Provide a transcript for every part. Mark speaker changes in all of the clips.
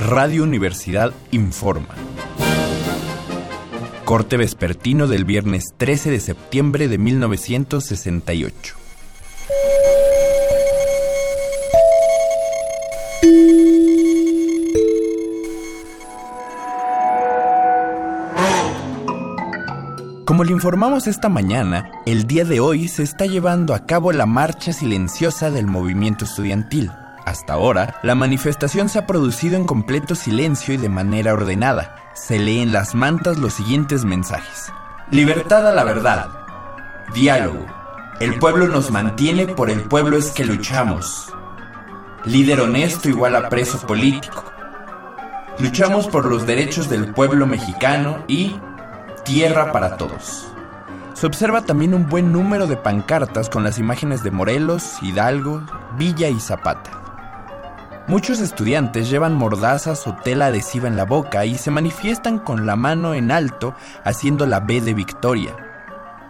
Speaker 1: Radio Universidad informa. Corte vespertino del viernes 13 de septiembre de 1968. Como le informamos esta mañana, el día de hoy se está llevando a cabo la marcha silenciosa del movimiento estudiantil. Hasta ahora, la manifestación se ha producido en completo silencio y de manera ordenada. Se leen las mantas los siguientes mensajes. Libertad a la verdad. Diálogo. El pueblo nos mantiene, por el pueblo es que luchamos. Líder honesto igual a preso político. Luchamos por los derechos del pueblo mexicano y Tierra para Todos. Se observa también un buen número de pancartas con las imágenes de Morelos, Hidalgo, Villa y Zapata. Muchos estudiantes llevan mordazas o tela adhesiva en la boca y se manifiestan con la mano en alto haciendo la B de victoria.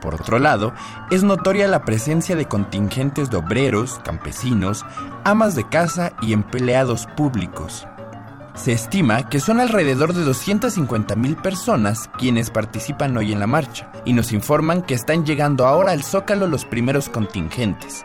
Speaker 1: Por otro lado, es notoria la presencia de contingentes de obreros, campesinos, amas de casa y empleados públicos. Se estima que son alrededor de 250 mil personas quienes participan hoy en la marcha y nos informan que están llegando ahora al Zócalo los primeros contingentes.